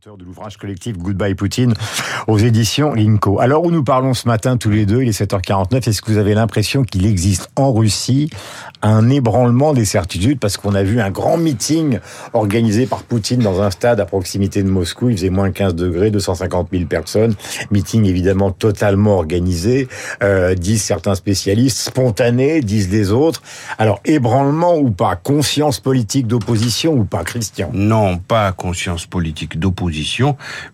auteur de l'ouvrage collectif Goodbye Poutine aux éditions Linko. Alors où nous parlons ce matin tous les deux, il est 7h49, est-ce que vous avez l'impression qu'il existe en Russie un ébranlement des certitudes? Parce qu'on a vu un grand meeting organisé par Poutine dans un stade à proximité de Moscou, il faisait moins 15 degrés, 250 000 personnes, meeting évidemment totalement organisé, euh, disent certains spécialistes, spontané, disent les autres. Alors ébranlement ou pas, conscience politique d'opposition ou pas, Christian? Non, pas conscience politique d'opposition,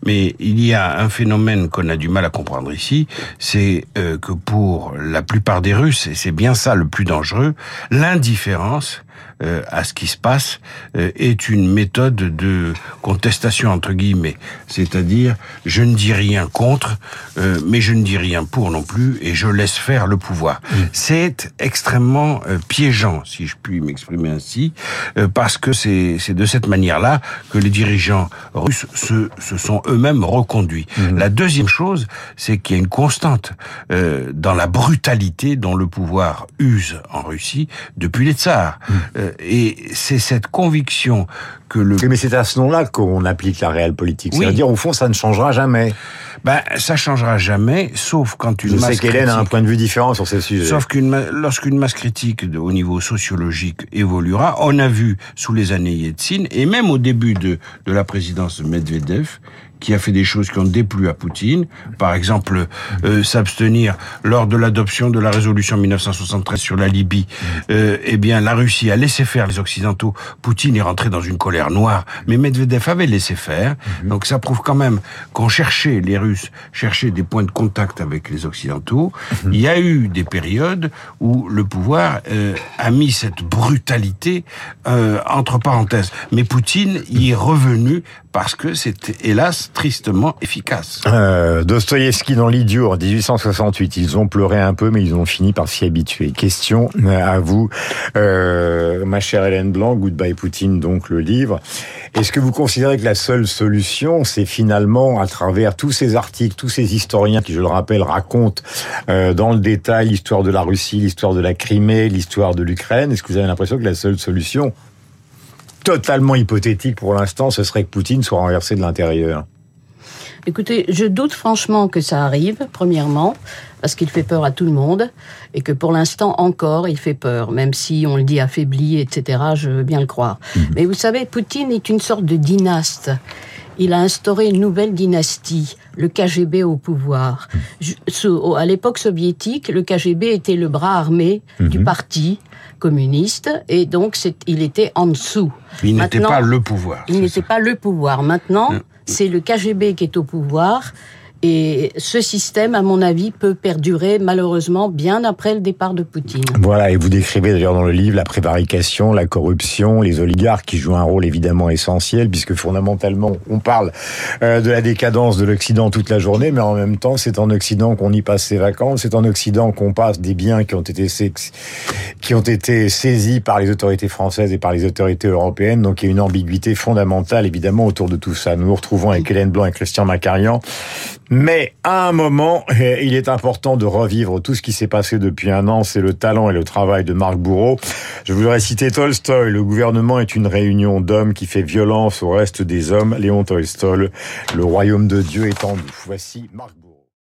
mais il y a un phénomène qu'on a du mal à comprendre ici, c'est euh, que pour la plupart des Russes, et c'est bien ça le plus dangereux, l'indifférence euh, à ce qui se passe euh, est une méthode de contestation entre guillemets, c'est-à-dire je ne dis rien contre, euh, mais je ne dis rien pour non plus, et je laisse faire le pouvoir. C'est extrêmement piégeant, si je puis m'exprimer ainsi, parce que c'est de cette manière-là que les dirigeants russes se, se sont eux-mêmes reconduits. Mm. La deuxième chose, c'est qu'il y a une constante dans la brutalité dont le pouvoir use en Russie depuis les tsars. Mm. Euh, et c'est cette conviction que le... mais c'est à ce nom-là qu'on applique la réelle politique. C'est-à-dire, au fond, ça ne changera jamais. Ben, ça changera jamais, sauf quand une Je masse sais qu'Hélène a un point de vue différent sur ce sujet. Sauf qu'une lorsqu'une masse critique au niveau sociologique évoluera, on a vu sous les années Yeltsin et même au début de, de la présidence de Medvedev qui a fait des choses qui ont déplu à Poutine, par exemple euh, s'abstenir lors de l'adoption de la résolution 1973 sur la Libye. Euh, eh bien, la Russie a laissé faire les Occidentaux. Poutine est rentré dans une colère noire, mais Medvedev avait laissé faire. Mhm. Donc ça prouve quand même qu'on cherchait, les Russes cherchaient des points de contact avec les Occidentaux. Mhm. Il y a eu des périodes où le pouvoir euh, a mis cette brutalité euh, entre parenthèses. Mais Poutine y est revenu parce que c'était hélas tristement efficace. Euh, Dostoïevski dans l'idiot en 1868, ils ont pleuré un peu mais ils ont fini par s'y habituer. Question à vous, euh, ma chère Hélène Blanc, Goodbye Poutine, donc le livre. Est-ce que vous considérez que la seule solution, c'est finalement à travers tous ces articles, tous ces historiens qui, je le rappelle, racontent euh, dans le détail l'histoire de la Russie, l'histoire de la Crimée, l'histoire de l'Ukraine, est-ce que vous avez l'impression que la seule solution totalement hypothétique pour l'instant, ce serait que Poutine soit renversé de l'intérieur? Écoutez, je doute franchement que ça arrive, premièrement, parce qu'il fait peur à tout le monde, et que pour l'instant encore, il fait peur, même si on le dit affaibli, etc., je veux bien le croire. Mhm. Mais vous savez, Poutine est une sorte de dynaste. Il a instauré une nouvelle dynastie, le KGB au pouvoir. Mhm. À l'époque soviétique, le KGB était le bras armé du mhm. parti communiste, et donc il était en dessous. Il n'était pas le pouvoir. Il n'était pas le pouvoir. Maintenant, c'est le KGB qui est au pouvoir. Et ce système, à mon avis, peut perdurer malheureusement bien après le départ de Poutine. Voilà, et vous décrivez d'ailleurs dans le livre la prévarication, la corruption, les oligarques qui jouent un rôle évidemment essentiel, puisque fondamentalement, on parle euh, de la décadence de l'Occident toute la journée, mais en même temps, c'est en Occident qu'on y passe ses vacances, c'est en Occident qu'on passe des biens qui ont été saisis par les autorités françaises et par les autorités européennes. Donc il y a une ambiguïté fondamentale évidemment autour de tout ça. Nous nous retrouvons avec Hélène Blanc et Christian Macarian mais à un moment, eh, il est important de revivre tout ce qui s'est passé depuis un an. C'est le talent et le travail de Marc Bourreau. Je voudrais citer Tolstoy. Le gouvernement est une réunion d'hommes qui fait violence au reste des hommes. Léon Tolstoy, le royaume de Dieu est en Voici Marc Bourreau.